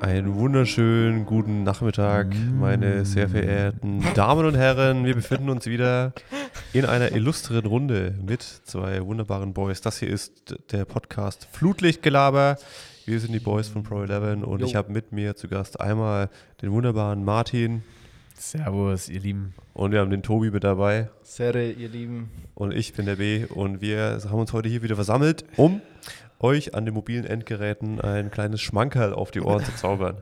Einen wunderschönen guten Nachmittag, meine sehr verehrten Damen und Herren. Wir befinden uns wieder in einer illustren Runde mit zwei wunderbaren Boys. Das hier ist der Podcast Flutlichtgelaber. Wir sind die Boys von Pro 11 und Jo. ich habe mit mir zu Gast einmal den wunderbaren Martin Servus, ihr Lieben. und wir haben den Tobi mit dabei Serre, ihr Lieben. und ich bin der B und wir haben uns heute hier wieder versammelt, um euch an den mobilen Endgeräten ein kleines Schmankerl auf die Ohren zu zaubern.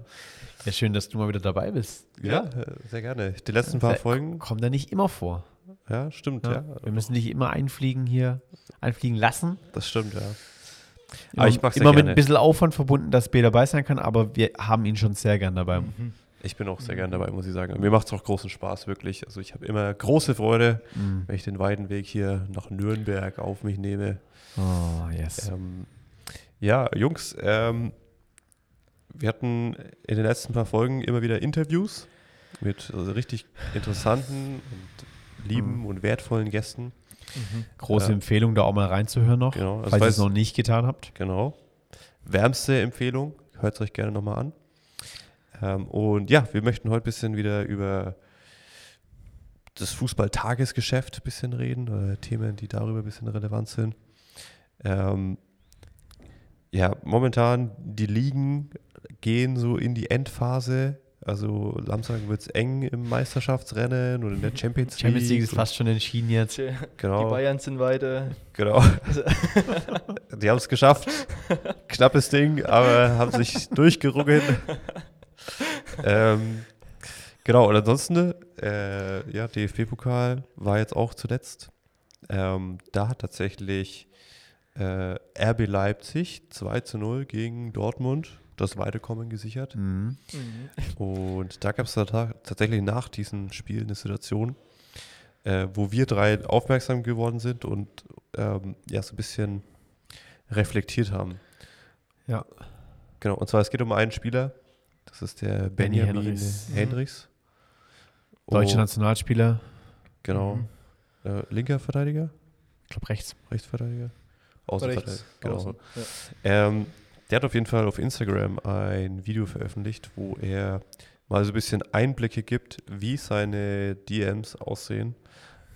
Ja, schön, dass du mal wieder dabei bist. Ja, äh, sehr gerne. Die letzten paar Folgen, Kommt da nicht immer vor. Ja, stimmt, Ja? ja. Wir müssen nicht immer einfliegen hier, einfliegen lassen. Das stimmt, ja. Immer, Aber ich mach's sehr immer mit gerne. ein bisschen Aufwand verbunden, dass B dabei sein kann, aber wir haben ihn schon sehr gern dabei. Mhm. Ich bin auch sehr gerne dabei, muss ich sagen. Mir macht es auch großen Spaß, wirklich. Also ich habe immer große Freude, Mhm. wenn ich den weiten Weg hier nach Nürnberg auf mich nehme. Oh, yes. Ähm, ja, Jungs, ähm, wir hatten in den letzten paar Folgen immer wieder Interviews mit also richtig interessanten und lieben Mhm. und wertvollen Gästen. Große äh, Empfehlung, da auch mal reinzuhören noch, Genau, also falls ihr es noch nicht getan habt. Genau. Wärmste Empfehlung. Hört es euch gerne nochmal an. Ähm, und ja, wir möchten heute ein bisschen wieder über das Fußball-Tagesgeschäft ein bisschen reden, oder Themen, die darüber ein bisschen relevant sind. Ähm, ja, momentan die Ligen gehen so in die Endphase. Also Samstag wird es eng im Meisterschaftsrennen und in der Champions League. Champions League ist fast schon entschieden jetzt. Genau. Die Bayern sind weiter. Genau. Die haben es geschafft. Knappes Ding, aber haben sich durchgerungen. ähm, genau, und ansonsten, äh, ja, DFB-Pokal war jetzt auch zuletzt. Ähm, da hat tatsächlich äh, RB Leipzig 2 zu 0 gegen Dortmund das Weiterkommen gesichert. Mhm. Mhm. Und da gab es tatsächlich nach diesem Spiel eine Situation, äh, wo wir drei aufmerksam geworden sind und ähm, ja, so ein bisschen reflektiert haben. Ja. Genau, und zwar es geht um einen Spieler, das ist der Benny Benjamin Henrichs. Henrichs. Deutsche Oh, Nationalspieler, Genau. Mhm. Äh, linker Verteidiger, ich glaube rechts. Rechtsverteidiger, Außenverteidiger. Rechts. Genau. Außen. Ja. Ähm, der hat auf jeden Fall auf Instagram ein Video veröffentlicht, wo er mal so ein bisschen Einblicke gibt, wie seine DMs aussehen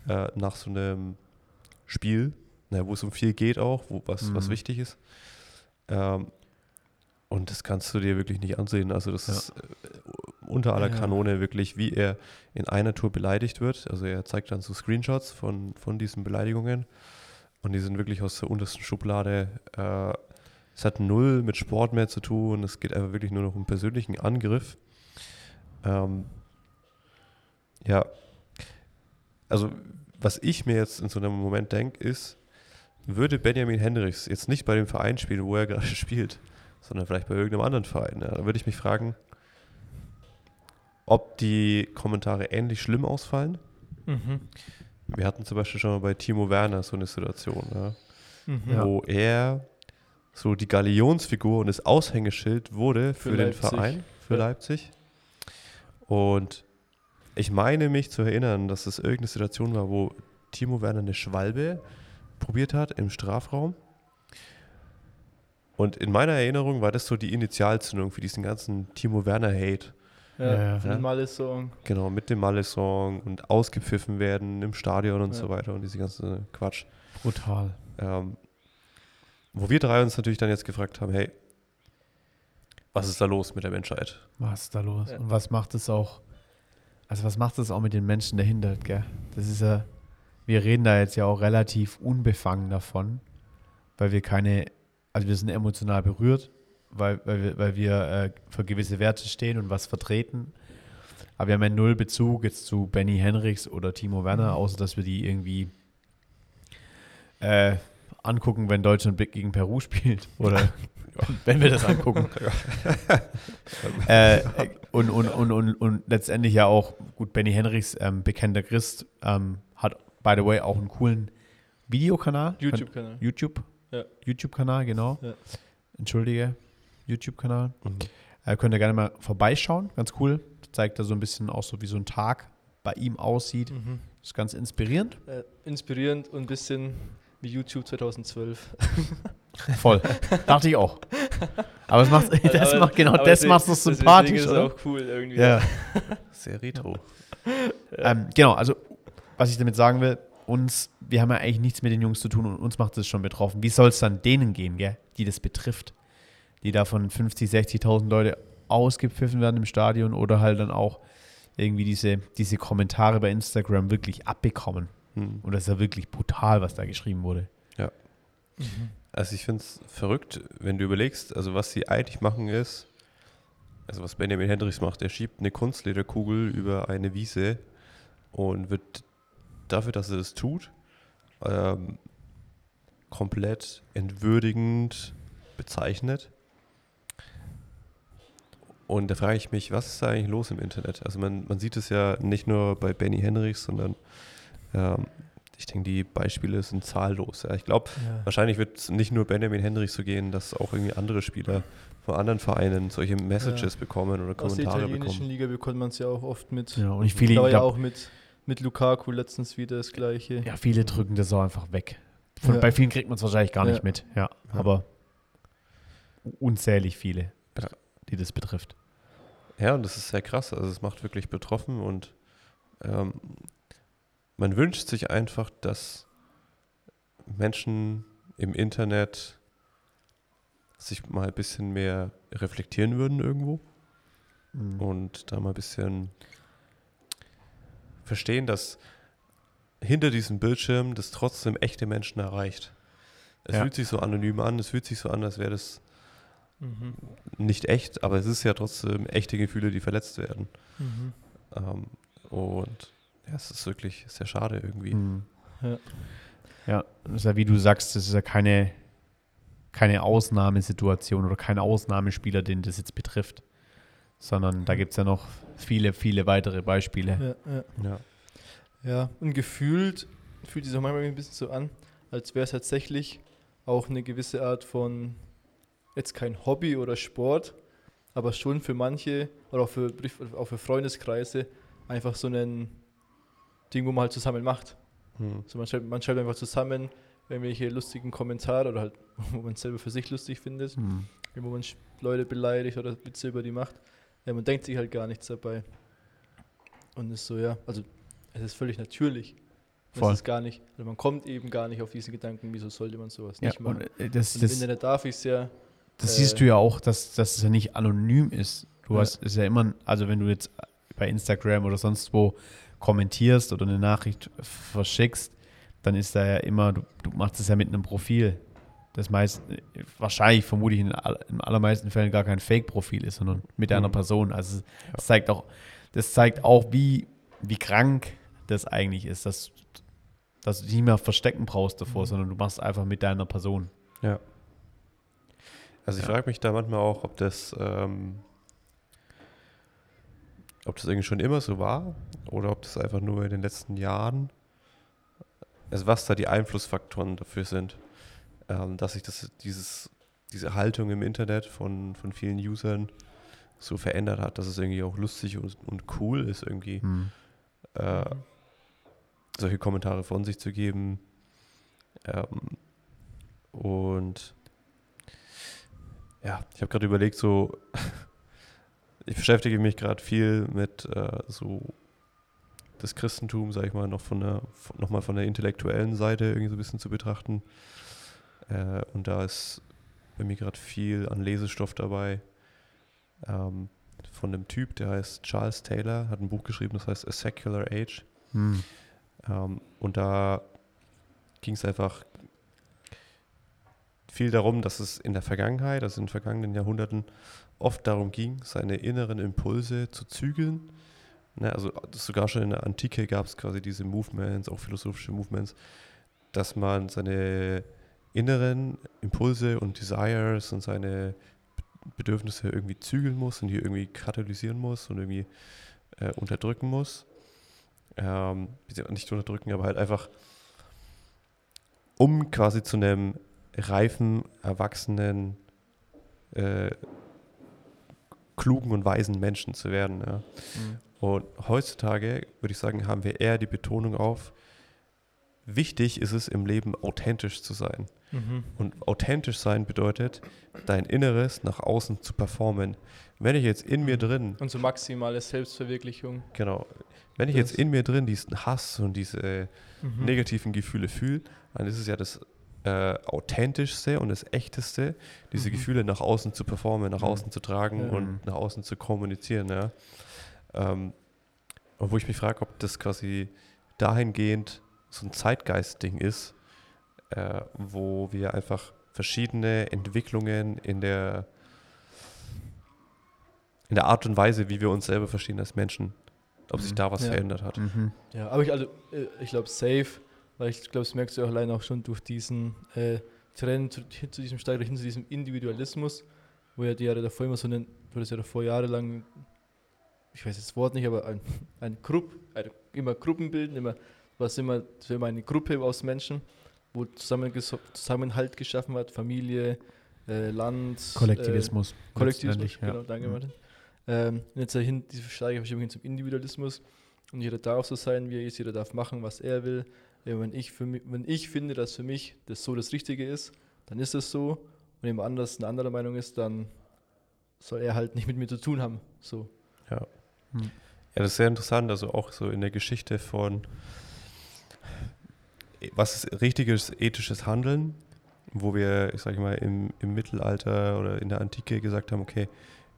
äh, nach so einem Spiel, na, wo es um viel geht auch, wo was, was Mhm. wichtig ist. Ähm, und das kannst du dir wirklich nicht ansehen. Also das Ja. ist äh, unter aller Ja. Kanone wirklich, wie er in einer Tour beleidigt wird. Also er zeigt dann so Screenshots von, von diesen Beleidigungen und die sind wirklich aus der untersten Schublade. Äh, es hat null mit Sport mehr zu tun. Es geht einfach wirklich nur noch um persönlichen Angriff. Ähm, ja, also was ich mir jetzt in so einem Moment denke, ist, würde Benjamin Hendricks jetzt nicht bei dem Verein spielen, wo er gerade spielt, sondern vielleicht bei irgendeinem anderen Verein, ja, dann würde ich mich fragen, ob die Kommentare ähnlich schlimm ausfallen. Mhm. Wir hatten zum Beispiel schon mal bei Timo Werner so eine Situation, ja, Mhm. Wo er so die Galionsfigur und das Aushängeschild wurde für, Für den. Verein, für Ja. Leipzig. Und ich meine mich zu erinnern, dass es irgendeine Situation war, wo Timo Werner eine Schwalbe probiert hat im Strafraum. Und in meiner Erinnerung war das so die Initialzündung für diesen ganzen Timo Werner-Hate. Ja, Ja. Malle-Song. Genau, mit dem Malle-Song und ausgepfiffen werden im Stadion und Ja. so weiter und diese ganze Quatsch. Brutal. Ähm, wo wir drei uns natürlich dann jetzt gefragt haben, hey, was ist da los mit der Menschheit? Was ist da los? Ja. Und was macht es auch, also was macht es auch mit den Menschen dahinter, gell? Das ist ja, wir reden da jetzt ja auch relativ unbefangen davon, weil wir keine, also wir sind emotional berührt, weil, weil wir, weil wir äh, für gewisse Werte stehen und was vertreten. Aber wir haben ja null Bezug jetzt zu Benny Henrichs oder Timo Werner, außer dass wir die irgendwie äh, angucken, wenn Deutschland gegen Peru spielt. Oder wenn wir das angucken. äh, und, und, und, und, und letztendlich ja auch, gut, Benny Henrichs, ähm, bekannter Christ, ähm, hat, by the way, auch einen coolen Videokanal. YouTube-Kanal. YouTube. Ja. YouTube-Kanal, genau. Entschuldige. YouTube-Kanal. Mhm. Äh, könnt ihr gerne mal vorbeischauen. Ganz cool. Zeigt da so ein bisschen auch so, wie so ein Tag bei ihm aussieht. Mhm. Ist ganz inspirierend. Äh, inspirierend und ein bisschen YouTube 2012. Voll. Dachte ich auch. Aber es macht, das Aber- macht genau das macht es deswegen sympathisch, ist es oder? auch cool irgendwie. Ja. Sehr retro. Ähm, genau, also was ich damit sagen will, uns, wir haben ja eigentlich nichts mit den Jungs zu tun und uns macht das schon betroffen. Wie soll es dann denen gehen, gell, die das betrifft? Die da von 50, 60.000 Leute ausgepfiffen werden im Stadion oder halt dann auch irgendwie diese, diese Kommentare bei Instagram wirklich abbekommen. Mhm. Und das ist ja wirklich brutal, was da geschrieben wurde. Mhm. Also ich finde es verrückt, wenn du überlegst, also was sie eigentlich machen ist, also was Benjamin Hendricks macht, er schiebt eine Kunstlederkugel über eine Wiese und wird dafür, dass er das tut, ähm, komplett entwürdigend bezeichnet. Und da frage ich mich, was ist da eigentlich los im Internet? Also man, man sieht es ja nicht nur bei Benny Hendricks, sondern ähm, ich denke, die Beispiele sind zahllos. Ja. Ich glaube, Ja. Wahrscheinlich wird es nicht nur Benjamin Hendricks so gehen, dass auch irgendwie andere Spieler von anderen Vereinen solche Messages bekommen oder Aus der Kommentare italienischen bekommen. Liga bekommt man es ja auch oft mit. Ja, und ich viele, ich ja glaub, auch mit, mit Lukaku letztens wieder das gleiche. ja, viele drücken das auch einfach weg. Von, Ja. Bei vielen kriegt man es wahrscheinlich gar Ja. nicht mit. Ja, Ja. aber unzählig viele, Ja. die das betrifft. Ja, und das ist sehr krass. Also es macht wirklich betroffen und ähm, man wünscht sich einfach, dass Menschen im Internet sich mal ein bisschen mehr reflektieren würden irgendwo Mhm. und da mal ein bisschen verstehen, dass hinter diesem Bildschirm das trotzdem echte Menschen erreicht. Es Ja. fühlt sich so anonym an, es fühlt sich so an, als wäre das Mhm. nicht echt, aber es ist ja trotzdem echte Gefühle, die verletzt werden. Mhm. Ähm, und ja, es ist wirklich sehr schade irgendwie. Mhm. Ja. Ja, das ist ja wie du sagst, das ist ja keine, keine Ausnahmesituation oder kein Ausnahmespieler, den das jetzt betrifft, sondern da gibt es ja noch viele, viele weitere Beispiele. Ja, ja. Ja. ja, und gefühlt fühlt sich auch manchmal ein bisschen so an, als wäre es tatsächlich auch eine gewisse Art von, jetzt kein Hobby oder Sport, aber schon für manche oder auch für, auch für Freundeskreise einfach so ein Ding, wo man halt zusammen macht. Hm. So man, schreibt, man schreibt einfach zusammen irgendwelche lustigen Kommentare oder halt, wo man es selber für sich lustig findet, Mhm. wo man Leute beleidigt oder Witze über die macht. Ja, man denkt sich halt gar nichts dabei. Und ist so, ja, also es ist völlig natürlich. Voll. Es ist gar nicht, also man kommt eben gar nicht auf diese Gedanken, wieso sollte man sowas Ja, nicht machen. und äh, das, Und Im das, Internet darf ich es ja. das äh, siehst du ja auch, dass, dass es ja nicht anonym ist. Du Ja. hast ist ja immer, also wenn du jetzt bei Instagram oder sonst wo kommentierst oder eine Nachricht verschickst, dann ist da ja immer, du, du machst es ja mit einem Profil. Das meist, wahrscheinlich vermutlich in all- in allermeisten Fällen gar kein Fake-Profil ist, sondern mit einer Mhm. Person. Also das zeigt auch, das zeigt auch, wie, wie krank das eigentlich ist, dass, dass du dich nicht mehr verstecken brauchst davor, Mhm. sondern du machst einfach mit deiner Person. Ja. Also ich Ja. frage mich da manchmal auch, ob das, ähm, ob das irgendwie schon immer so war oder ob das einfach nur in den letzten Jahren, also was da die Einflussfaktoren dafür sind, ähm, dass sich das, dieses, diese Haltung im Internet von, von vielen Usern so verändert hat, dass es irgendwie auch lustig und, und cool ist, irgendwie Hm. äh, solche Kommentare von sich zu geben. Ähm, und ja, ich habe gerade überlegt, so, ich beschäftige mich gerade viel mit äh, so das Christentum, sag ich mal, noch von der, von, noch mal von der intellektuellen Seite irgendwie so ein bisschen zu betrachten. Äh, und da ist bei mir gerade viel an Lesestoff dabei. Ähm, von einem Typ, der heißt Charles Taylor, hat ein Buch geschrieben, das heißt A Secular Age. Hm. Ähm, und da ging es einfach viel darum, dass es in der Vergangenheit, also in den vergangenen Jahrhunderten, oft darum ging, seine inneren Impulse zu zügeln. Ne, also sogar schon in der Antike gab es quasi diese Movements, auch philosophische Movements, dass man seine inneren Impulse und Desires und seine Bedürfnisse irgendwie zügeln muss und die irgendwie katalysieren muss und irgendwie äh, unterdrücken muss. Ähm, nicht unterdrücken, aber halt einfach um quasi zu einem reifen, erwachsenen, äh, klugen und weisen Menschen zu werden. Ja. Mhm. Und heutzutage würde ich sagen, haben wir eher die Betonung auf, wichtig ist es im Leben authentisch zu sein. Mhm. Und authentisch sein bedeutet, dein Inneres nach außen zu performen. Wenn ich jetzt in mir drin, Und so maximale Selbstverwirklichung. genau, wenn ich Das- jetzt in mir drin diesen Hass und diese Mhm. negativen Gefühle fühle, dann ist es ja das äh, authentischste und das echteste, diese Mhm. Gefühle nach außen zu performen, nach Mhm. außen zu tragen und nach außen zu kommunizieren. Ja. Ähm, und wo ich mich frage, ob das quasi dahingehend so ein Zeitgeist-Ding ist, äh, wo wir einfach verschiedene Entwicklungen in der in der Art und Weise, wie wir uns selber verstehen als Menschen, ob sich Mhm. da was Ja. verändert hat. Mhm. Ja, aber ich, also, äh, ich glaube, safe, weil ich glaube, das merkst du auch allein auch schon durch diesen äh, Trend zu, hin zu diesem Steiger, hin zu diesem Individualismus, wo ja die Jahre davor immer so einen, du hattest ja davor jahrelang, ich weiß das Wort nicht, aber ein, ein Grupp, ein, immer Gruppen bilden, immer, was immer, immer eine Gruppe aus Menschen, wo zusammen, Zusammenhalt geschaffen hat, Familie, äh, Land, Äh, Kollektivismus. Kollektivismus, letztendlich, ja. genau, danke Mhm. Martin. Ähm, und jetzt dahin, diese Steigerverschiebung hin zum Individualismus und jeder darf so sein, wie er ist, jeder darf machen, was er will. Ja, wenn, ich für mich, wenn ich finde, dass für mich das so das Richtige ist, dann ist es so. Und wenn jemand anders eine andere Meinung ist, dann soll er halt nicht mit mir zu tun haben. So. Ja. Hm. Ja, das ist sehr interessant, also auch so in der Geschichte von, was ist richtiges ethisches Handeln, wo wir, ich sage mal, im, im Mittelalter oder in der Antike gesagt haben, okay,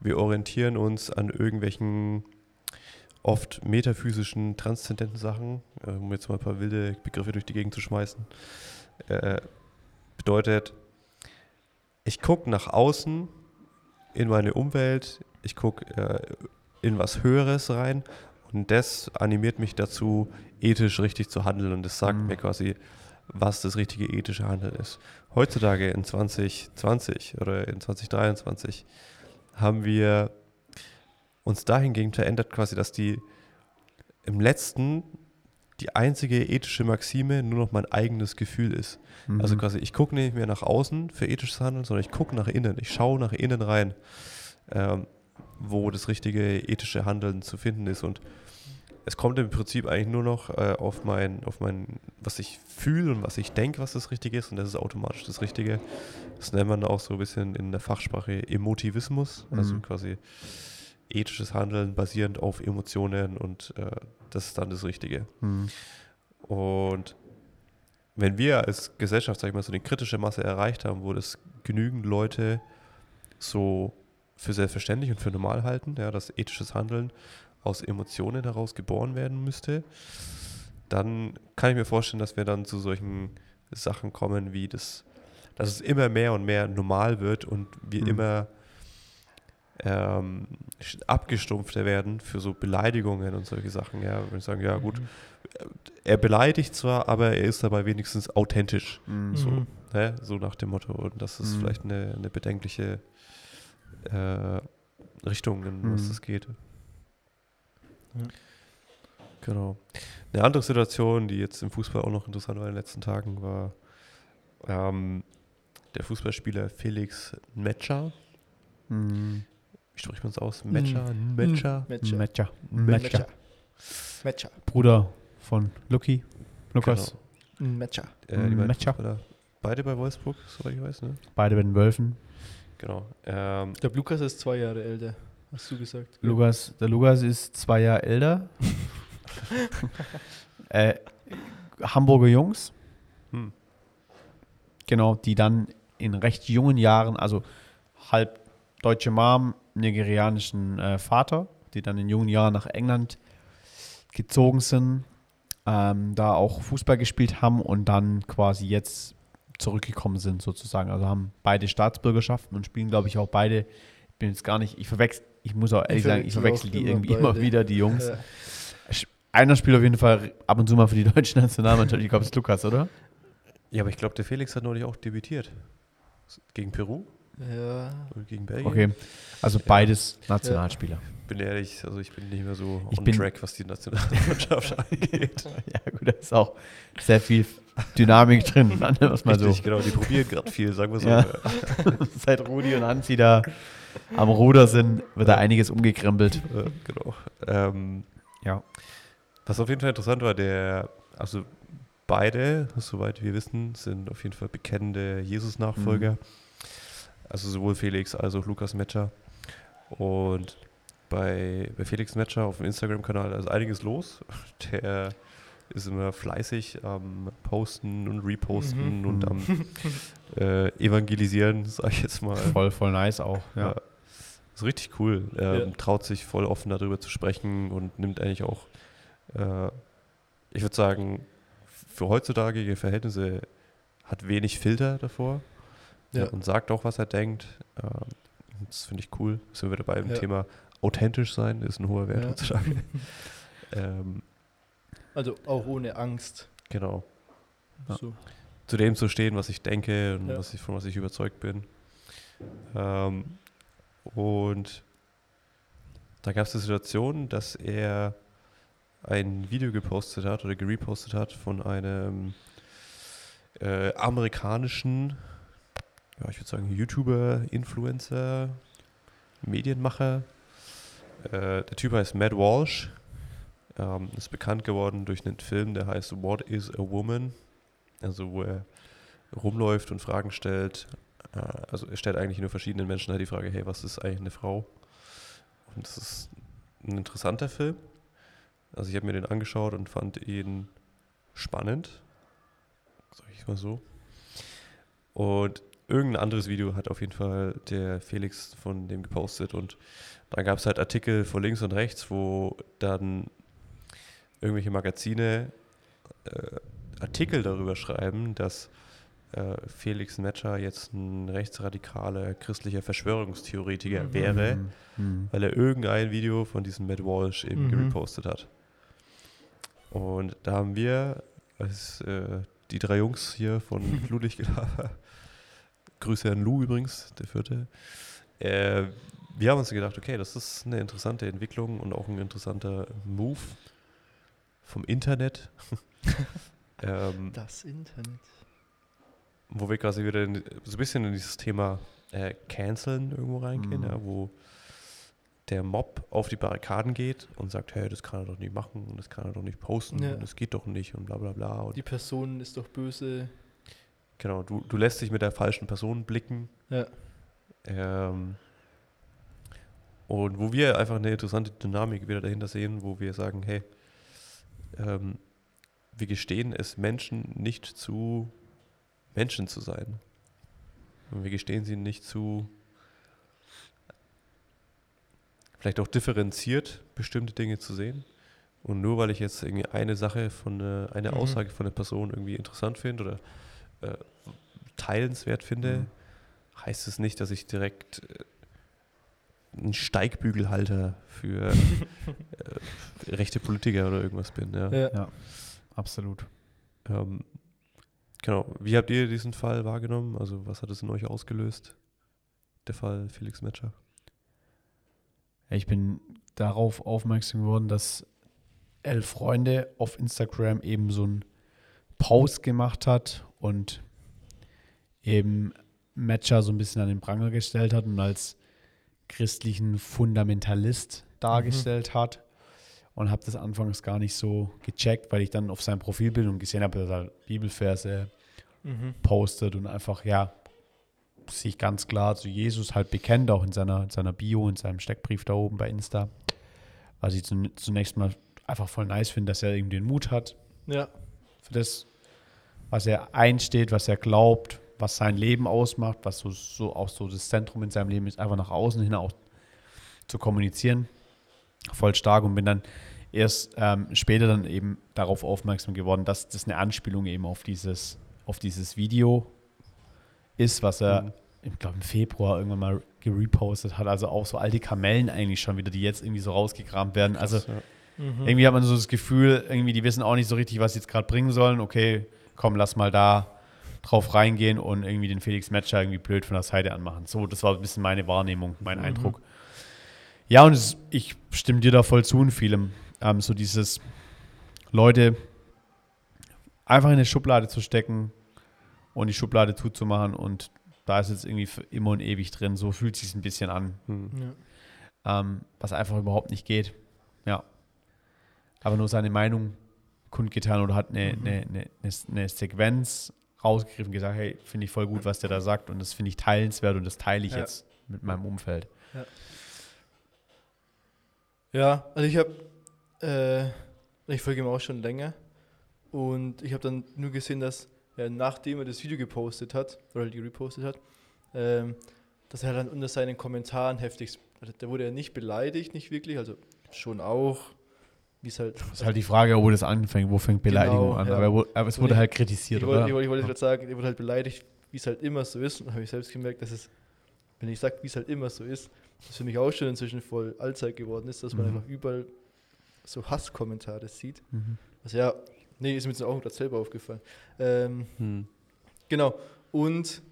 wir orientieren uns an irgendwelchen oft metaphysischen, transzendenten Sachen, äh, um jetzt mal ein paar wilde Begriffe durch die Gegend zu schmeißen, äh, bedeutet, ich gucke nach außen in meine Umwelt, ich gucke äh, in was Höheres rein und das animiert mich dazu, ethisch richtig zu handeln und das sagt Mhm. mir quasi, was das richtige ethische Handeln ist. Heutzutage in 2020 oder in 2023 haben wir uns dahingehend verändert, quasi, dass die im letzten die einzige ethische Maxime nur noch mein eigenes Gefühl ist. Mhm. Also quasi, ich gucke nicht mehr nach außen für ethisches Handeln, sondern ich gucke nach innen. Ich schaue nach innen rein, ähm, wo das richtige ethische Handeln zu finden ist. Und es kommt im Prinzip eigentlich nur noch äh, auf mein, auf mein, was ich fühle und was ich denke, was das Richtige ist. Und das ist automatisch das Richtige. Das nennt man auch so ein bisschen in der Fachsprache Emotivismus. Also Mhm. quasi ethisches Handeln basierend auf Emotionen und äh, das ist dann das Richtige. Mhm. Und wenn wir als Gesellschaft, sag ich mal, so eine kritische Masse erreicht haben, wo das genügend Leute so für selbstverständlich und für normal halten, ja, dass ethisches Handeln aus Emotionen heraus geboren werden müsste, dann kann ich mir vorstellen, dass wir dann zu solchen Sachen kommen, wie das, dass es immer mehr und mehr normal wird und wir Mhm. immer ähm, abgestumpfter werden für so Beleidigungen und solche Sachen. Ja, wenn ich sagen, ja gut, er beleidigt zwar, aber er ist dabei wenigstens authentisch. Mhm. So, Mhm. ne? so nach dem Motto. Und das ist Mhm. vielleicht eine, eine bedenkliche äh, Richtung, in was Mhm. das geht. Ja. Genau. Eine andere Situation, die jetzt im Fußball auch noch interessant war in den letzten Tagen, war ähm, der Fußballspieler Felix Metscher. Mhm. Wie spricht man es aus? Metscher? Mhm. Metscher? Matcher. Matcher. Matcher. Matcher. Matcher. Bruder von Lucky. Lukas. Matcher. Genau. Äh, beiden Metscher. Fußballer. Beide bei Wolfsburg, soweit ich weiß, ne? Beide bei den Wölfen. Genau. Ähm, Ich glaube, Lukas ist zwei Jahre älter, hast du gesagt. Lukas, der Lukas ist zwei Jahre älter. äh, Hamburger Jungs, hm. genau, die dann in recht jungen Jahren, also halb deutsche Mom, nigerianischen äh, Vater, die dann in jungen Jahren nach England gezogen sind, ähm, da auch Fußball gespielt haben und dann quasi jetzt zurückgekommen sind sozusagen. Also haben beide Staatsbürgerschaften und spielen, glaube ich, auch beide. Ich bin jetzt gar nicht, ich verwechsel, ich muss auch ehrlich Ich sagen, ich verwechsel die irgendwie immer immer beide. wieder, die Jungs. Einer spielt auf jeden Fall ab und zu mal für die deutsche Nationalmannschaft. Ich glaube, es ist Lukas, oder? Ja, aber ich glaube, der Felix hat neulich auch debütiert. Gegen Peru. Ja. gegen Belgien. Okay, also beides Nationalspieler. Bin ehrlich, also ich bin nicht mehr so Ich on bin- track, was die Nationalmannschaft angeht. Ja, gut, da ist auch sehr viel Dynamik drin, mal so. Richtig, genau, die probieren gerade viel, sagen wir so. Ja. Seit Rudi und Hansi da am Ruder sind, wird da einiges umgekrempelt. Genau. Ähm, Ja. was auf jeden Fall interessant war, der, also beide, soweit wir wissen, sind auf jeden Fall bekennende Jesus-Nachfolger. Mhm. Also sowohl Felix als auch Lukas Metscher. Und bei, bei Felix Metscher auf dem Instagram-Kanal ist einiges los. Der ist immer fleißig am Posten und Reposten Mhm. und am äh, Evangelisieren, sag ich jetzt mal. Voll, voll nice auch. Ja. Ja. Ist richtig cool. Ähm, Ja. Traut sich voll offen darüber zu sprechen und nimmt eigentlich auch, äh, ich würde sagen, für heutzutage Verhältnisse hat wenig Filter davor Ja. und sagt auch, was er denkt. Ähm, das finde ich cool. Sind wir wieder beim Ja. Thema authentisch sein, ist ein hoher Wert Ja. heutzutage. ähm, Also auch ohne Angst. genau. So. Zu dem zu stehen, was ich denke und was ich, von was ich überzeugt bin. Ähm, und da gab es die Situation, dass er ein Video gepostet hat oder gerepostet hat von einem äh, amerikanischen, ja, ich würde sagen, YouTuber, Influencer, Medienmacher. Äh, der Typ heißt Matt Walsh. Ähm, ist bekannt geworden durch einen Film, der heißt What is a Woman? Also, wo er rumläuft und Fragen stellt. Äh, also, er stellt eigentlich nur verschiedenen Menschen halt die Frage: Hey, was ist eigentlich eine Frau? Und das ist ein interessanter Film. Also, ich habe mir den angeschaut und fand ihn spannend. Sag ich mal so. Und irgendein anderes Video hat auf jeden Fall der Felix von dem gepostet und da gab es halt Artikel von links und rechts, wo dann irgendwelche Magazine äh, Artikel darüber schreiben, dass äh, Felix Metscher jetzt ein rechtsradikaler christlicher Verschwörungstheoretiker Mhm. wäre, Mhm. weil er irgendein Video von diesem Matt Walsh eben Mhm. gerepostet hat. Und da haben wir, als äh, die drei Jungs hier von Flutlichtgelaber, Grüße an Lou übrigens, der vierte, äh, wir haben uns gedacht, okay, das ist eine interessante Entwicklung und auch ein interessanter Move vom Internet. ähm, Das Internet. wo wir quasi wieder in, so ein bisschen in dieses Thema äh, Canceln irgendwo reingehen, Mhm. ja, wo der Mob auf die Barrikaden geht und sagt, hey, das kann er doch nicht machen und das kann er doch nicht posten Ja. und das geht doch nicht und bla bla bla. Die Person ist doch böse. Genau, du, du lässt dich mit der falschen Person blicken. Ja. Ähm, und wo wir einfach eine interessante Dynamik wieder dahinter sehen, wo wir sagen, hey, ähm, wir gestehen es Menschen nicht zu, Menschen zu sein. Und wir gestehen sie nicht zu, vielleicht auch differenziert bestimmte Dinge zu sehen. Und nur weil ich jetzt irgendwie eine Sache von, äh, eine Mhm. Aussage von der Person irgendwie interessant finde oder äh, teilenswert finde, Mhm. heißt es nicht, dass ich direkt äh, ein Steigbügelhalter für äh, rechte Politiker oder irgendwas bin. Ja. Ja. Absolut. Ähm, genau. Wie habt ihr diesen Fall wahrgenommen? Also was hat es in euch ausgelöst? Der Fall Felix Metscher. Ich bin darauf aufmerksam geworden, dass elf Freunde auf Instagram eben so einen Post gemacht hat und eben Matcher so ein bisschen an den Pranger gestellt hat und als christlichen Fundamentalist dargestellt hat. Und habe das anfangs gar nicht so gecheckt, weil ich dann auf sein Profilbild und gesehen habe, dass er halt Bibelverse Mhm. postet und einfach, ja, sich ganz klar zu Jesus halt bekennt, auch in seiner, in seiner Bio, in seinem Steckbrief da oben bei Insta. Was ich zun- zunächst mal einfach voll nice finde, dass er eben den Mut hat Ja. für das, was er einsteht, was er glaubt, was sein Leben ausmacht, was so, so auch so das Zentrum in seinem Leben ist, einfach nach außen hin auch zu kommunizieren. Voll stark und bin dann erst ähm, später dann eben darauf aufmerksam geworden, dass das eine Anspielung eben auf dieses, auf dieses Video ist, was er, Mhm. ich glaube, im Februar irgendwann mal gerepostet hat. Also auch so alte Kamellen eigentlich schon wieder, die jetzt irgendwie so rausgekramt werden. Also ja. Mhm. irgendwie hat man so das Gefühl, irgendwie die wissen auch nicht so richtig, was sie jetzt gerade bringen sollen. Okay, komm, lass mal da drauf reingehen und irgendwie den Felix Metscher irgendwie blöd von der Seite anmachen. So, das war ein bisschen meine Wahrnehmung, mein Mhm. Eindruck. Ja, und es, ich stimme dir da voll zu in vielem. Ähm, so dieses Leute einfach in eine Schublade zu stecken und die Schublade zuzumachen und da ist jetzt irgendwie für immer und ewig drin. So fühlt es sich ein bisschen an, Hm. Ja. ähm, was einfach überhaupt nicht geht. Ja. Aber nur seine Meinung kundgetan oder hat eine, Mhm. eine, eine, eine, Sequenz rausgegriffen, gesagt, hey, finde ich voll gut, was der da sagt und das finde ich teilenswert und das teile ich Ja. jetzt mit meinem Umfeld. Ja, also ich habe, äh, ich folge ihm auch schon länger und ich habe dann nur gesehen, dass äh, nachdem er das Video gepostet hat, oder halt repostet hat, ähm, dass er dann unter seinen Kommentaren heftig, also da wurde er nicht beleidigt, nicht wirklich, also schon auch, wie es halt, Das ist halt die Frage, wo das anfängt, wo fängt Beleidigung Genau, an. ja. Aber, er aber es Und wurde ich- halt kritisiert, ich wollte, oder? ich wollte, ich wollte gerade sagen, er wurde halt beleidigt, wie es halt immer so ist. Und habe ich selbst gemerkt, dass es, wenn ich sage, wie es halt immer so ist, das für mich auch schon inzwischen voll Allzeit geworden ist, dass man Mhm. einfach überall so Hasskommentare sieht. Mhm. Also ja, nee, ist mir jetzt auch gerade selber aufgefallen. Ähm, Hm. genau. Und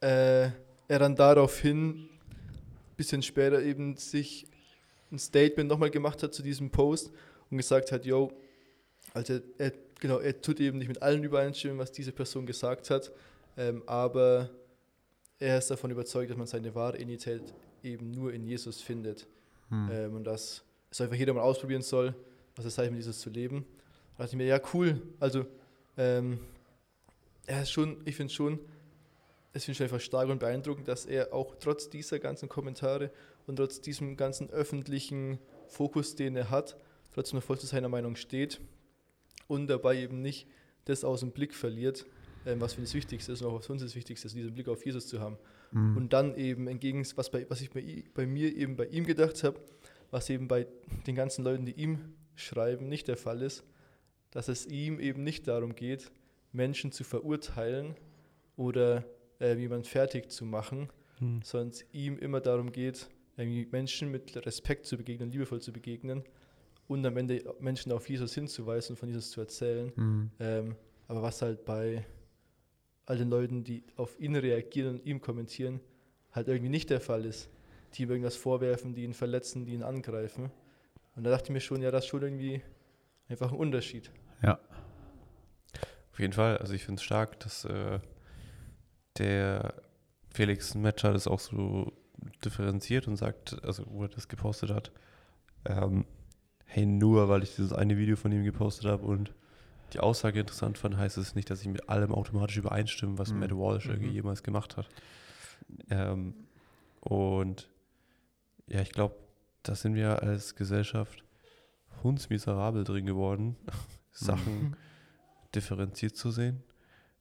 äh, er dann daraufhin ein bisschen später eben sich ein Statement nochmal gemacht hat zu diesem Post und gesagt hat, yo, also er, genau, er tut eben nicht mit allen übereinstimmen, was diese Person gesagt hat, ähm, aber er ist davon überzeugt, dass man seine wahre Identität eben nur in Jesus findet Hm. ähm, und dass es einfach jeder mal ausprobieren soll, was es heißt, mit Jesus zu leben. Da dachte ich mir, ja, cool. Also, ähm, er ist schon, ich finde schon, es finde ich einfach stark und beeindruckend, dass er auch trotz dieser ganzen Kommentare und trotz diesem ganzen öffentlichen Fokus, den er hat, trotzdem noch voll zu seiner Meinung steht und dabei eben nicht das aus dem Blick verliert, ähm, was für das Wichtigste ist und auch was für uns das Wichtigste ist, diesen Blick auf Jesus zu haben. Mhm. Und dann eben entgegen, was, bei, was ich bei, bei mir eben bei ihm gedacht habe, was eben bei den ganzen Leuten, die ihm schreiben, nicht der Fall ist, dass es ihm eben nicht darum geht, Menschen zu verurteilen oder äh, jemanden fertig zu machen, Hm. sondern es ihm immer darum geht, Menschen mit Respekt zu begegnen, liebevoll zu begegnen und am Ende Menschen auf Jesus hinzuweisen und von Jesus zu erzählen. Mhm. Ähm, aber was halt bei all den Leuten, die auf ihn reagieren und ihm kommentieren, halt irgendwie nicht der Fall ist. Die ihm irgendwas vorwerfen, die ihn verletzen, die ihn angreifen. Und da dachte ich mir schon, ja, das ist schon irgendwie einfach ein Unterschied. Auf jeden Fall. Also ich finde es stark, dass äh, der Felix Metscher das auch so differenziert und sagt, also wo er das gepostet hat, ähm, hey, nur weil ich dieses eine Video von ihm gepostet habe und die Aussage interessant fand, heißt es nicht, dass ich mit allem automatisch übereinstimme, was Mhm. Matt Walsh irgendwie Mhm. jemals gemacht hat. Ähm, und ja, ich glaube, da sind wir als Gesellschaft hundsmiserabel drin geworden, Sachen differenziert zu sehen.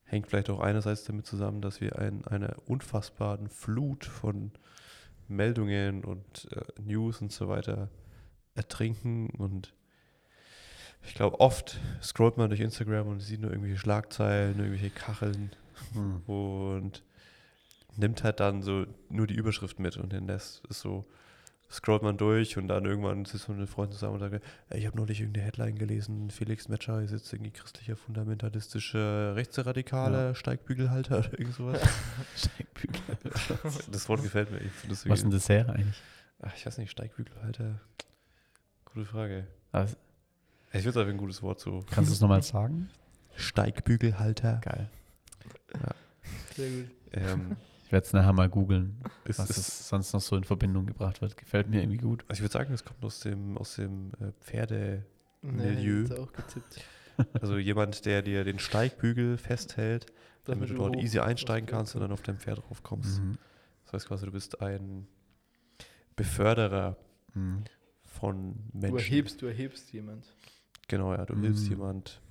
Hängt vielleicht auch einerseits damit zusammen, dass wir in einer unfassbaren Flut von Meldungen und äh, News und so weiter ertrinken. Und ich glaube, oft scrollt man durch Instagram und sieht nur irgendwelche Schlagzeilen, irgendwelche Kacheln Mhm. und nimmt halt dann so nur die Überschrift mit und den Rest ist so, scrollt man durch und dann irgendwann sitzt man mit Freunden zusammen und sagt, ich habe neulich irgendeine Headline gelesen, Felix Metscher ist jetzt irgendwie christlicher, fundamentalistischer, rechtsradikaler Steigbügelhalter oder irgend sowas. das Wort gefällt mir. Was ist denn das her eigentlich? Ach, ich weiß nicht, Steigbügelhalter. Gute Frage. Also, Ich würde sagen, ein gutes Wort so. kannst du es nochmal sagen? Steigbügelhalter. Geil. Sehr gut. Ähm, Ich werde es nachher mal googeln, was ist, es sonst noch so in Verbindung gebracht wird. Gefällt mir irgendwie gut. also ich würde sagen, es kommt aus dem, aus dem äh, Pferde, Nee, auch getippt. also jemand, der dir den Steigbügel festhält, damit du dort hoch- easy einsteigen kannst und dann auf dein Pferd drauf kommst. Mhm. Das heißt quasi, du bist ein Beförderer Mhm. Von Du Menschen. erhebst, du erhebst jemand. Genau, ja, du Mhm. hilfst jemand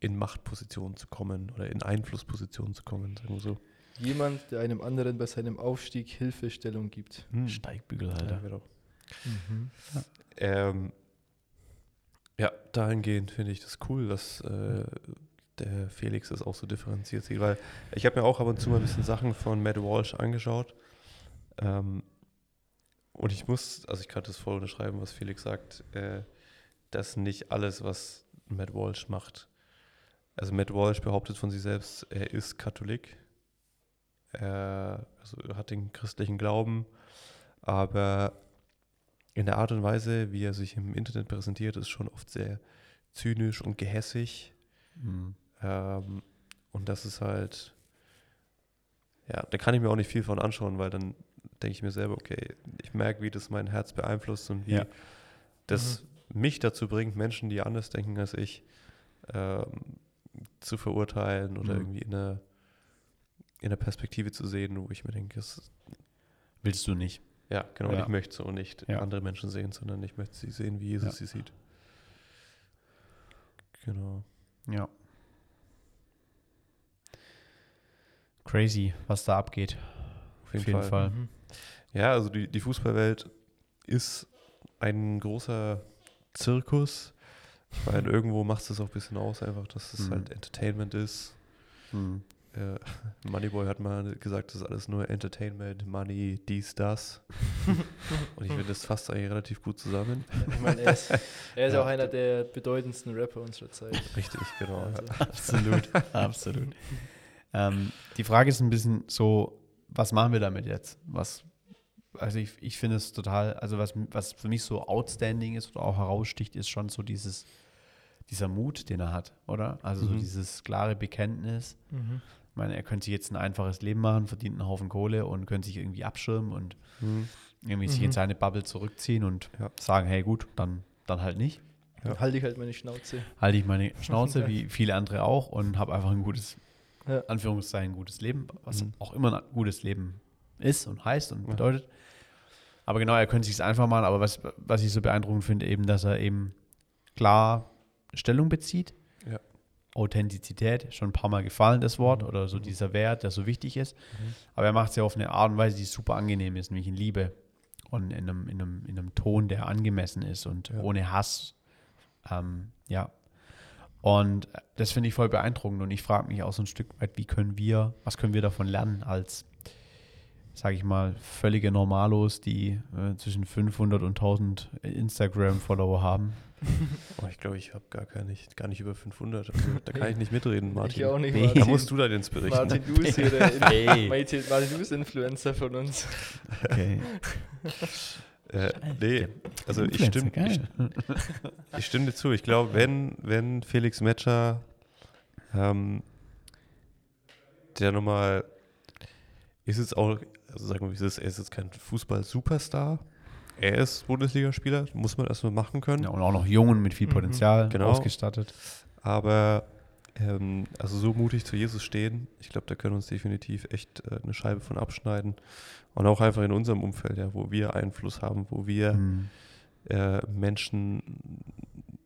in Machtpositionen zu kommen oder in Einflusspositionen zu kommen, sagen wir so. Jemand, der einem anderen bei seinem Aufstieg Hilfestellung gibt. Hm. Steigbügel, Ja, Alter. genau. Ähm, ja, dahingehend finde ich das cool, dass äh, der Felix das auch so differenziert sieht, weil ich habe mir auch ab und zu mal ein bisschen Sachen von Matt Walsh angeschaut ähm, und ich muss, also ich kann das voll unterschreiben, was Felix sagt, äh, dass nicht alles, was Matt Walsh macht, also Matt Walsh behauptet von sich selbst, er ist Katholik. Er also er hat den christlichen Glauben, aber in der Art und Weise, wie er sich im Internet präsentiert, ist schon oft sehr zynisch und gehässig. Mhm. Ähm, und das ist halt, ja, da kann ich mir auch nicht viel von anschauen, weil dann denke ich mir selber, okay, ich merke, wie das mein Herz beeinflusst und wie Ja. das mich dazu bringt, Menschen, die anders denken als ich, ähm, zu verurteilen oder Mhm. irgendwie in einer, in einer Perspektive zu sehen, wo ich mir denke, es, Willst du nicht? ja, genau, Ja. ich möchte so nicht Ja. andere Menschen sehen, sondern ich möchte sie sehen, wie Jesus sie sieht. Genau. Ja. Crazy, was da abgeht. Auf jeden, Fall. Mhm. Ja, also die, die Fußballwelt ist ein großer Zirkus. Ich meine, irgendwo macht es auch ein bisschen aus, einfach, dass es Mhm. halt Entertainment ist. Mhm. Äh, Moneyboy hat mal gesagt, das ist alles nur Entertainment, Money, dies, das. Und ich finde, das fasst eigentlich relativ gut zusammen. Ich meine, er ist, er ist Ja. auch einer der bedeutendsten Rapper unserer Zeit. Richtig, genau. Also. Absolut, absolut. Ähm, die Frage ist ein bisschen so, was machen wir damit jetzt? Was, also ich, ich finde es total, also was, was für mich so outstanding ist oder auch heraussticht, ist schon so dieses, dieser Mut, den er hat, oder? Also so Mhm. dieses klare Bekenntnis. mhm. Ich meine, er könnte sich jetzt ein einfaches Leben machen, verdient einen Haufen Kohle und könnte sich irgendwie abschirmen und Mhm. irgendwie sich Mhm. in seine Bubble zurückziehen und Ja. sagen, hey gut, dann, dann halt nicht. Ja. Halte ich halt meine Schnauze. Halte ich meine Schnauze, wie viele andere auch, und habe einfach ein gutes, Ja. Anführungszeichen, gutes Leben, was Mhm. auch immer ein gutes Leben ist und heißt und Ja. bedeutet. Aber genau, er könnte sich einfach machen, aber was, was ich so beeindruckend finde, eben, dass er eben klar Stellung bezieht. Ja. Authentizität, schon ein paar Mal gefallen, das Wort, Mhm. oder so Mhm. dieser Wert, der so wichtig ist. Mhm. Aber er macht es ja auf eine Art und Weise, die super angenehm ist, nämlich in Liebe und in einem, in einem, in einem Ton, der angemessen ist und Ja. ohne Hass. Ähm, ja. Und das finde ich voll beeindruckend und ich frage mich auch so ein Stück weit, wie können wir, was können wir davon lernen als, sage ich mal, völlige Normalos, die äh, zwischen 500 und 1000 Instagram-Follower haben. Oh, ich glaube, ich habe gar, gar, nicht, gar nicht über 500. Also, da kann ich nicht mitreden, Martin. Ich auch nicht. Martin. Da musst du da jetzt berichten. Martin, du bist hier der Hey. Martin, Martin, du bist Influencer von uns. Okay. Äh, nee, also ich stimme, ich, ich stimme dir zu. Ich glaube, wenn, wenn Felix Metscher ähm, der nochmal ist jetzt auch, also sagen wir, es ist, er ist jetzt kein Fußball-Superstar. Er ist Bundesligaspieler, muss man erstmal machen können. Ja, und auch noch jung und mit viel Mhm. Potenzial Genau. ausgestattet. Aber ähm, also so mutig zu Jesus stehen, ich glaube, da können wir uns definitiv echt äh, eine Scheibe von abschneiden. Und auch einfach in unserem Umfeld, ja, wo wir Einfluss haben, wo wir Mhm. äh, Menschen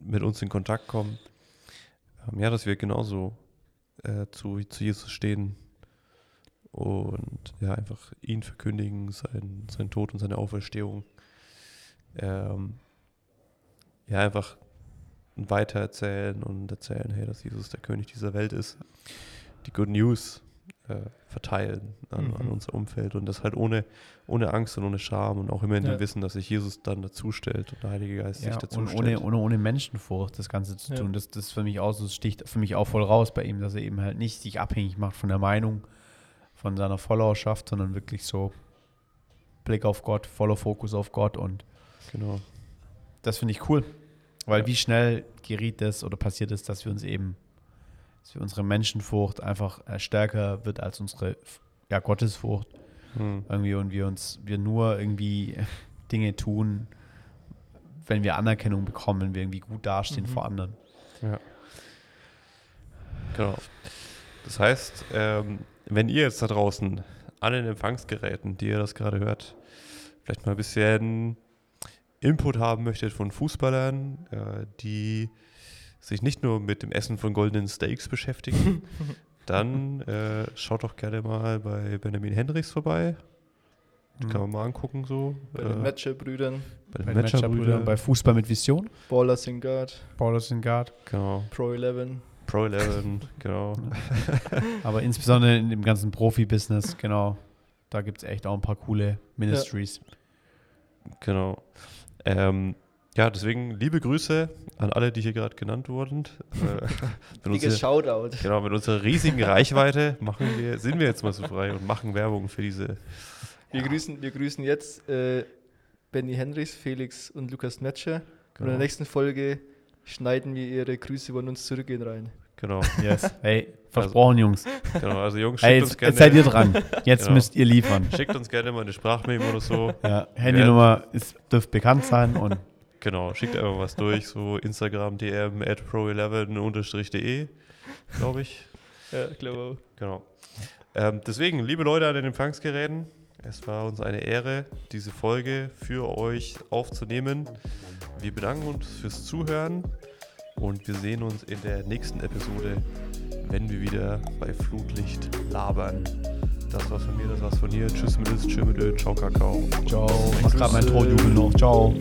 mit uns in Kontakt kommen. Ähm, ja, dass wir genauso äh, zu, zu Jesus stehen und ja, einfach ihn verkündigen, sein, sein Tod und seine Auferstehung. Ähm, ja, einfach weitererzählen und erzählen, hey, dass Jesus der König dieser Welt ist. Die Good News äh, verteilen an, an Mhm. unser Umfeld und das halt ohne, ohne Angst und ohne Scham und auch immer in Ja. dem Wissen, dass sich Jesus dann dazu stellt und der Heilige Geist sich Ja, dazu und stellt. ohne, ohne, ohne Menschenfurcht das Ganze zu Ja. tun. Das, das für mich auch so, das sticht für mich auch voll raus bei ihm, dass er eben halt nicht sich abhängig macht von der Meinung von seiner Followerschaft, sondern wirklich so Blick auf Gott, voller Fokus auf Gott und Genau. das finde ich cool. Weil Ja. wie schnell geriet es oder passiert es, dass wir uns eben, dass wir unsere Menschenfurcht einfach äh, stärker wird als unsere ja, Gottesfurcht Hm. irgendwie und wir uns, wir nur irgendwie Dinge tun, wenn wir Anerkennung bekommen, wenn wir irgendwie gut dastehen Mhm. vor anderen. Genau. Das heißt, ähm, wenn ihr jetzt da draußen an den Empfangsgeräten, die ihr das gerade hört, vielleicht mal ein bisschen Input haben möchtet von Fußballern, äh, die sich nicht nur mit dem Essen von goldenen Steaks beschäftigen, dann äh, schaut doch gerne mal bei Benjamin Hendricks vorbei. Kann man mal angucken so. Bei äh, den Matcher-Brüdern, bei Bei den den Matcher-Brüdern. Bei Fußball mit Vision, Ballers in Guard, Paulus in Guard, Genau. Pro 11. Pro 11, genau. aber insbesondere in dem ganzen Profi-Business, genau, da gibt es echt auch ein paar coole Ministries. Genau. Ähm, ja, deswegen liebe Grüße an alle, die hier gerade genannt wurden. Äh, Dickes unserer, Shoutout. genau, mit unserer riesigen Reichweite machen wir, sind wir jetzt mal so frei und machen Werbung für diese. Wir, grüßen, wir grüßen jetzt äh, Benny Henrichs, Felix und Lukas Metscher. Und in Genau. der nächsten Folge schneiden wir ihre Grüße von uns zurückgehen rein. Genau, Yes. Hey, versprochen, Jungs. genau. Also Jungs, schickt Hey, uns jetzt, gerne. jetzt seid ihr dran. Jetzt Genau. müsst ihr liefern. Schickt uns gerne mal eine Sprachmemo oder so. Ja, Handynummer ist, dürft bekannt sein und Genau, schickt einfach was durch, so Instagram, DM, at pro11-de, glaube ich. Ja, ich glaube auch. Genau. Ähm, deswegen, liebe Leute an den Empfangsgeräten, es war uns eine Ehre, diese Folge für euch aufzunehmen. Wir bedanken uns fürs Zuhören und wir sehen uns in der nächsten Episode, wenn wir wieder bei Flutlicht labern. Das war's von mir, das war's von hier. Tschüss mit uns, tschüss mit Ö, ciao Kakao. ciao. Mach gerade mein Torjubel noch. Ciao.